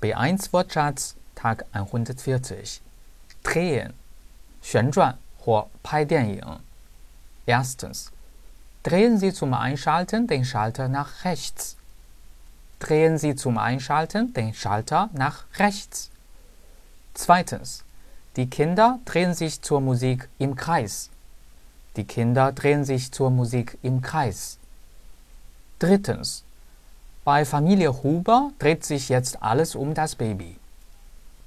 B1 Wortschatz Tag 140 Drehen 旋转或拍电影 Erstens Drehen Sie zum Einschalten den Schalter nach rechts. Drehen Sie zum Einschalten den Schalter nach rechts. Zweitens Die Kinder drehen sich zur Musik im Kreis. Die Kinder drehen sich zur Musik im Kreis. Drittens Bei Familie Huber dreht sich jetzt alles um das Baby.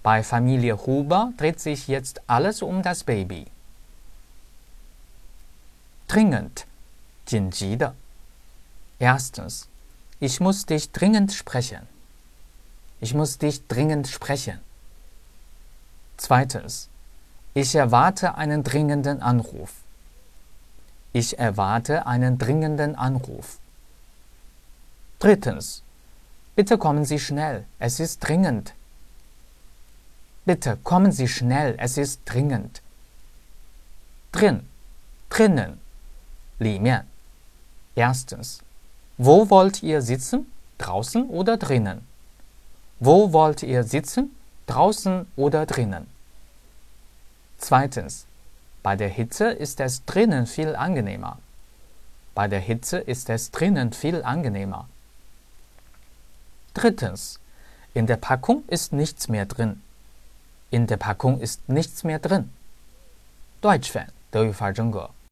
Bei Familie Huber dreht sich jetzt alles um das Baby. Dringend, 紧急的. Erstens, ich muss dich dringend sprechen. Ich muss dich dringend sprechen. Zweitens, ich erwarte einen dringenden Anruf. Ich erwarte einen dringenden Anruf. Drittens, bitte kommen Sie schnell, es ist dringend. Bitte kommen Sie schnell, es ist dringend. Drin, drinnen, 里面. Erstens. Wo wollt ihr sitzen? Draußen oder drinnen? Wo wollt ihr sitzen? Draußen oder drinnen? Zweitens. Bei der Hitze ist es drinnen viel angenehmer. Bei der Hitze ist es drinnen viel angenehmer. Drittens. In der Packung ist nichts mehr drin. In der Packung ist nichts mehr drin. Deutsch Fan 德语范儿真格。